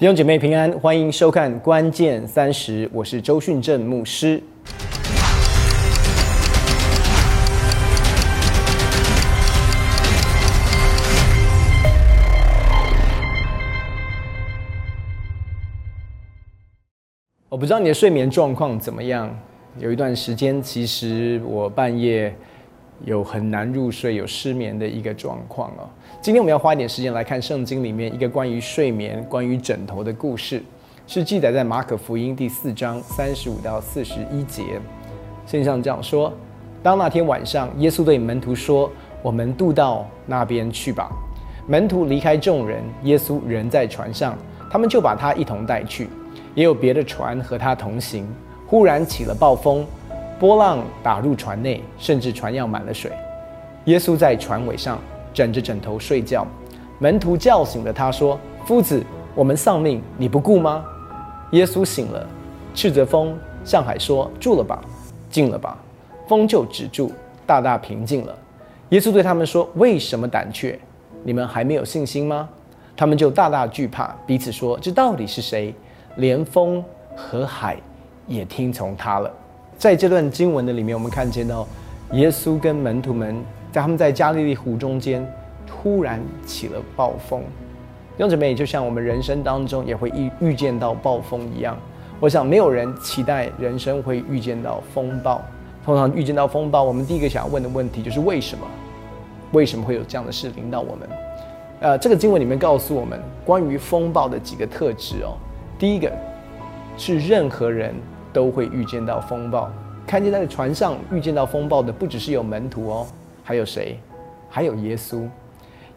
弟兄姐妹平安，欢迎收看《关键三十》，我是周训正牧师。我不知道你的睡眠状况怎么样，有一段时间，其实我半夜有很难入睡，有失眠的一个状况哦。今天我们要花一点时间来看圣经里面一个关于睡眠、关于枕头的故事，是记载在马可福音第四章三十五到四十一节。圣上这样说：当那天晚上，耶稣对门徒说：“我们渡到那边去吧。”门徒离开众人，耶稣人在船上，他们就把他一同带去。也有别的船和他同行。忽然起了暴风，波浪打入船内，甚至船要满了水。耶稣在船尾上枕着枕头睡觉。门徒叫醒了他，说：“夫子，我们丧命，你不顾吗？”耶稣醒了，斥责风，向海说：“住了吧，静了吧。”风就止住，大大平静了。耶稣对他们说：“为什么胆怯？你们还没有信心吗？”他们就大大惧怕，彼此说：“这到底是谁？”连风和海也听从他了。在这段经文的里面，我们看见到耶稣跟门徒们在他们在加利利湖中间突然起了暴风。弟兄姊妹，就像我们人生当中也会遇遇见到暴风一样，我想没有人期待人生会遇见到风暴。通常遇见到风暴，我们第一个想要问的问题就是为什么？为什么会有这样的事临到我们？呃，这个经文里面告诉我们关于风暴的几个特质哦。第一个是任何人都会遇见到风暴。看见在船上遇见到风暴的，不只是有门徒哦，还有谁？还有耶稣。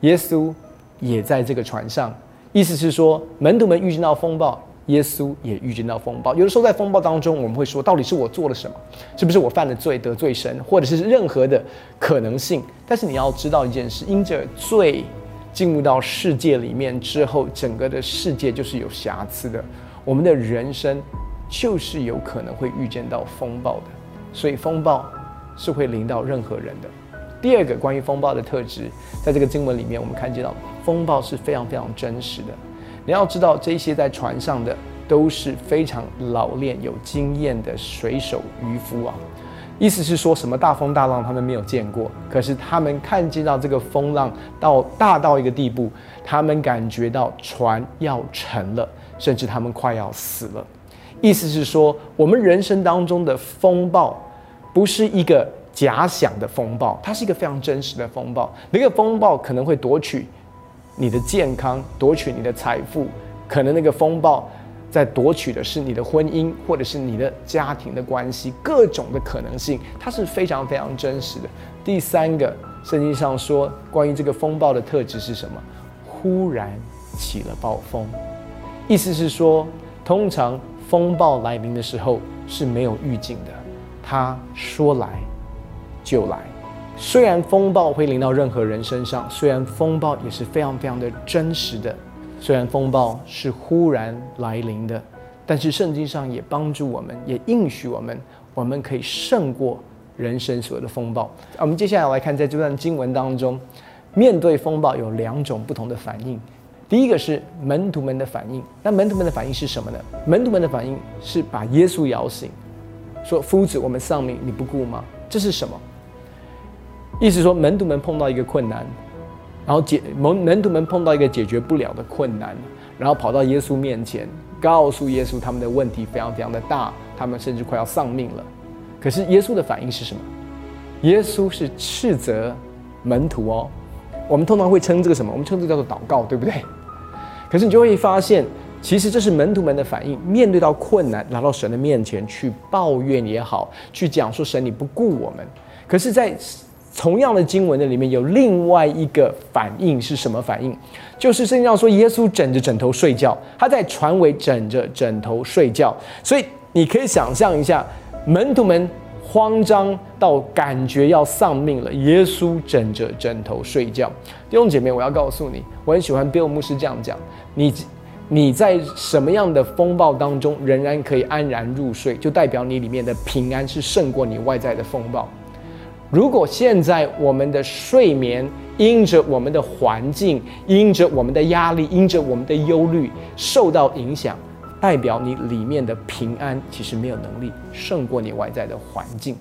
耶稣也在这个船上。意思是说，门徒们遇见到风暴，耶稣也遇见到风暴。有的时候在风暴当中，我们会说，到底是我做了什么？是不是我犯了罪得罪神，或者是任何的可能性？但是你要知道一件事，因着罪。进入到世界里面之后，整个的世界就是有瑕疵的。我们的人生就是有可能会遇见到风暴的，所以风暴是会临到任何人的。第二个关于风暴的特质，在这个经文里面，我们看见到风暴是非常非常真实的。你要知道，这些在船上的都是非常老练、有经验的水手渔夫啊。意思是说什么大风大浪他们没有见过，可是他们看见到这个风浪到大到一个地步，他们感觉到船要沉了，甚至他们快要死了。意思是说，我们人生当中的风暴不是一个假想的风暴，它是一个非常真实的风暴。那个风暴可能会夺取你的健康，夺取你的财富，可能那个风暴。在夺取的是你的婚姻，或者是你的家庭的关系，各种的可能性，它是非常非常真实的。第三个，圣经上说关于这个风暴的特质是什么？忽然起了暴风，意思是说，通常风暴来临的时候是没有预警的，他说来就来。虽然风暴会临到任何人身上，虽然风暴也是非常非常的真实的。虽然风暴是忽然来临的，但是圣经上也帮助我们，也应许我们，我们可以胜过人生所有的风暴。我们接下来来看，在这段经文当中，面对风暴有两种不同的反应。第一个是门徒们的反应，那门徒们的反应是什么呢？门徒们的反应是把耶稣摇醒，说：“夫子，我们丧命，你不顾吗？”这是什么？意思说，门徒们碰到一个困难。然后解门门徒们碰到一个解决不了的困难，然后跑到耶稣面前，告诉耶稣他们的问题非常非常的大，他们甚至快要丧命了。可是耶稣的反应是什么？耶稣是斥责门徒哦。我们通常会称这个什么？我们称这叫做祷告，对不对？可是你就会发现，其实这是门徒们的反应。面对到困难，来到神的面前去抱怨也好，去讲说神你不顾我们。可是，在同样的经文的里面有另外一个反应是什么反应？就是圣经上说，耶稣枕着枕头睡觉，他在船尾枕着枕头睡觉。所以你可以想象一下，门徒们慌张到感觉要丧命了，耶稣枕着枕头睡觉。弟兄姐妹，我要告诉你，我很喜欢 Bill 牧师这样讲：你你在什么样的风暴当中仍然可以安然入睡，就代表你里面的平安是胜过你外在的风暴。如果现在我们的睡眠因着我们的环境，因着我们的压力，因着我们的忧虑受到影响，代表你里面的平安其实没有能力胜过你外在的环境。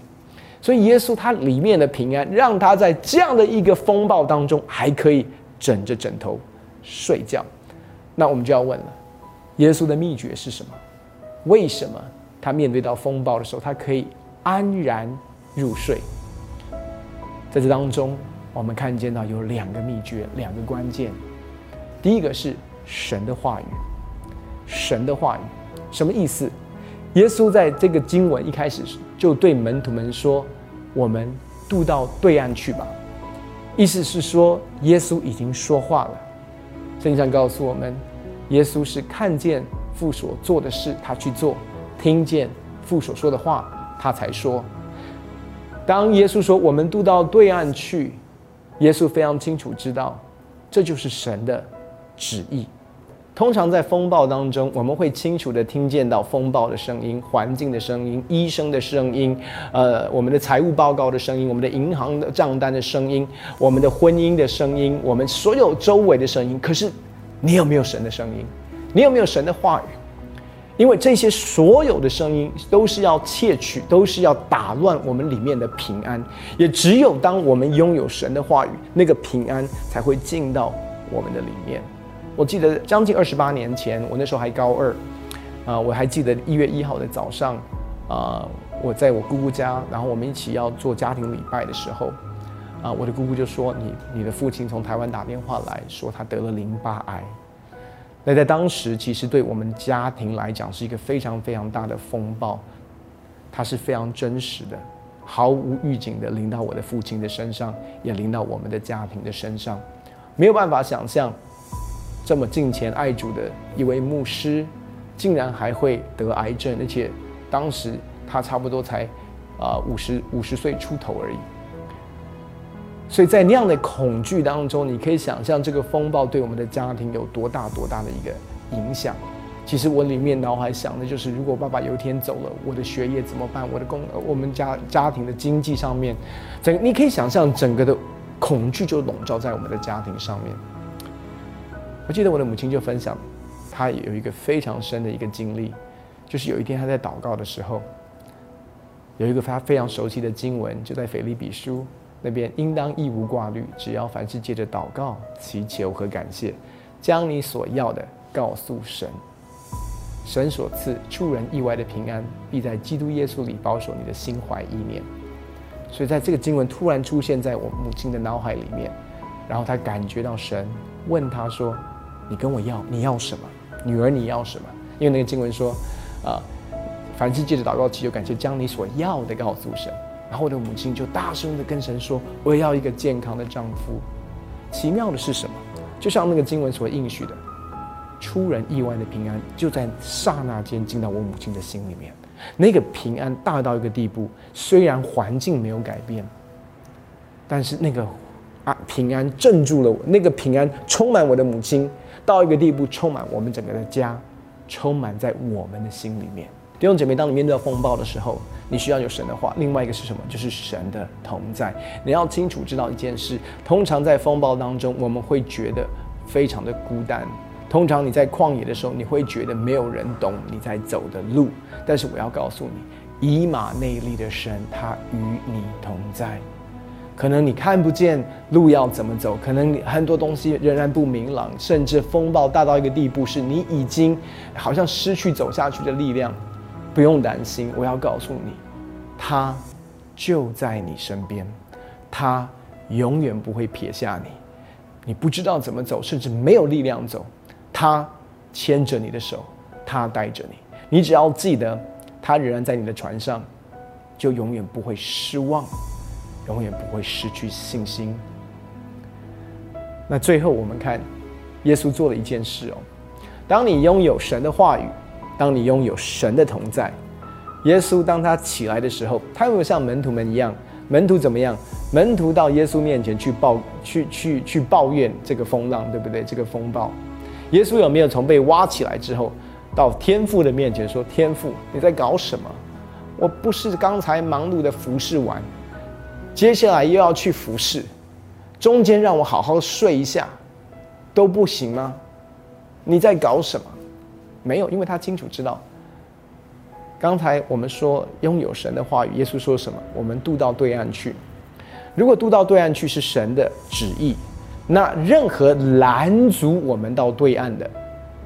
所以耶稣他里面的平安，让他在这样的一个风暴当中还可以枕着枕头睡觉。那我们就要问了，耶稣的秘诀是什么？为什么他面对到风暴的时候，他可以安然入睡？在这当中，我们看见到有两个秘诀，两个关键。第一个是神的话语，神的话语什么意思？耶稣在这个经文一开始就对门徒们说：“我们渡到对岸去吧。”意思是说，耶稣已经说话了。圣经告诉我们，耶稣是看见父所做的事，他去做；听见父所说的话，他才说。当耶稣说“我们渡到对岸去”，耶稣非常清楚知道，这就是神的旨意。通常在风暴当中，我们会清楚的听见到风暴的声音、环境的声音、医生的声音、呃，我们的财务报告的声音、我们的银行的账单的声音、我们的婚姻的声音、我们所有周围的声音。可是，你有没有神的声音？你有没有神的话语？因为这些所有的声音都是要窃取，都是要打乱我们里面的平安。也只有当我们拥有神的话语，那个平安才会进到我们的里面。我记得将近二十八年前，我那时候还高二，啊，我还记得一月一号的早上，啊，我在我姑姑家，然后我们一起要做家庭礼拜的时候，啊，我的姑姑就说：“你你的父亲从台湾打电话来说他得了淋巴癌。”那在当时，其实对我们家庭来讲是一个非常非常大的风暴，它是非常真实的，毫无预警的临到我的父亲的身上，也临到我们的家庭的身上，没有办法想象。这么敬虔爱主的一位牧师，竟然还会得癌症，而且当时他差不多才啊五十五十岁出头而已。所以在那样的恐惧当中，你可以想象这个风暴对我们的家庭有多大多大的一个影响。其实我里面脑海想的就是，如果爸爸有一天走了，我的学业怎么办？我的工，我们家家庭的经济上面，整你可以想象整个的恐惧就笼罩在我们的家庭上面。我记得我的母亲就分享，她有一个非常深的一个经历，就是有一天她在祷告的时候，有一个她非常熟悉的经文，就在腓立比书那边，应当一无挂虑，只要凡事借着祷告、祈求和感谢，将你所要的告诉神，神所赐出人意外的平安，必在基督耶稣里保守你的心怀意念。所以在这个经文突然出现在我母亲的脑海里面，然后她感觉到神问她说。你跟我要，你要什么？女儿，你要什么？因为那个经文说，啊，凡是借着祷告祈求感谢，将你所要的告诉神。然后我的母亲就大声的跟神说：“我要一个健康的丈夫。”奇妙的是什么？就像那个经文所应许的，出人意外的平安，就在刹那间进到我母亲的心里面。那个平安大到一个地步，虽然环境没有改变，但是那个啊平安镇住了我，那个平安充满我的母亲。到一个地步，充满我们整个的家，充满在我们的心里面。弟兄姐妹，当你面对风暴的时候，你需要有神的话。另外一个是什么？就是神的同在。你要清楚知道一件事：通常在风暴当中，我们会觉得非常的孤单。通常你在旷野的时候，你会觉得没有人懂你在走的路。但是我要告诉你，以马内利的神，他与你同在。可能你看不见路要怎么走，可能很多东西仍然不明朗，甚至风暴大到一个地步，是你已经好像失去走下去的力量。不用担心，我要告诉你，他就在你身边，他永远不会撇下你。你不知道怎么走，甚至没有力量走，他牵着你的手，他带着你。你只要记得，他仍然在你的船上，就永远不会失望。永远不会失去信心。那最后我们看，耶稣做了一件事哦。当你拥有神的话语，当你拥有神的同在，耶稣当他起来的时候，他有没有像门徒们一样？门徒怎么样？门徒到耶稣面前去抱、去、去、去抱怨这个风浪，对不对？这个风暴，耶稣有没有从被挖起来之后，到天父的面前说：“天父，你在搞什么？我不是刚才忙碌的服侍完。”接下来又要去服侍，中间让我好好睡一下，都不行吗？你在搞什么？没有，因为他清楚知道。刚才我们说拥有神的话语，耶稣说什么？我们渡到对岸去。如果渡到对岸去是神的旨意，那任何拦阻我们到对岸的，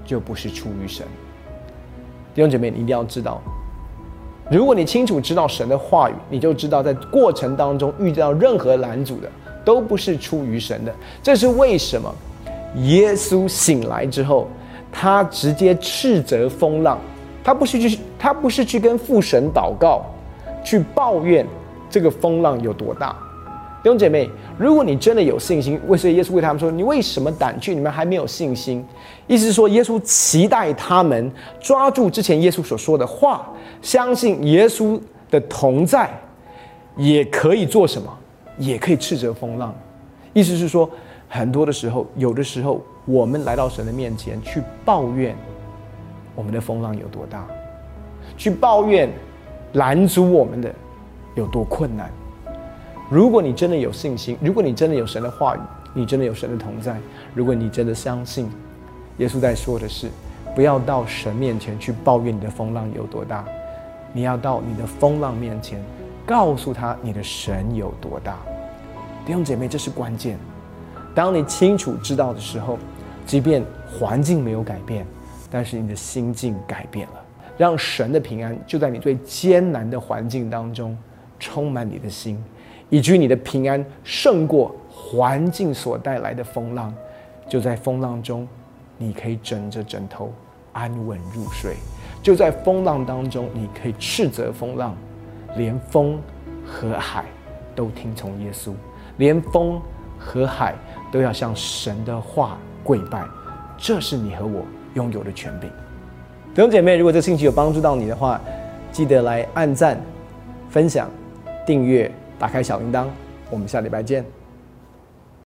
就不是出于神。弟兄姐妹，你一定要知道，如果你清楚知道神的话语，你就知道在过程当中遇到任何拦阻的，都不是出于神的。这是为什么？耶稣醒来之后，他直接斥责风浪，他不是去，他不是去跟父神祷告，去抱怨这个风浪有多大。弟兄姐妹，如果你真的有信心，为什么耶稣为他们说：“你为什么胆怯？你们还没有信心？”意思是说，耶稣期待他们抓住之前耶稣所说的话，相信耶稣的同在，也可以做什么？也可以斥责风浪。意思是说，很多的时候，有的时候，我们来到神的面前去抱怨我们的风浪有多大，去抱怨拦阻我们的有多困难。如果你真的有信心，如果你真的有神的话语，你真的有神的同在，如果你真的相信，耶稣在说的是，不要到神面前去抱怨你的风浪有多大，你要到你的风浪面前，告诉他你的神有多大。弟兄姐妹，这是关键。当你清楚知道的时候，即便环境没有改变，但是你的心境改变了，让神的平安就在你最艰难的环境当中充满你的心。以至于你的平安胜过环境所带来的风浪，就在风浪中，你可以枕着枕头安稳入睡；就在风浪当中，你可以斥责风浪，连风和海都听从耶稣，连风和海都要向神的话跪拜。这是你和我拥有的权柄。弟兄姐妹，如果这信息有帮助到你的话，记得来按赞、分享、订阅。打开小铃铛，我们下礼拜见。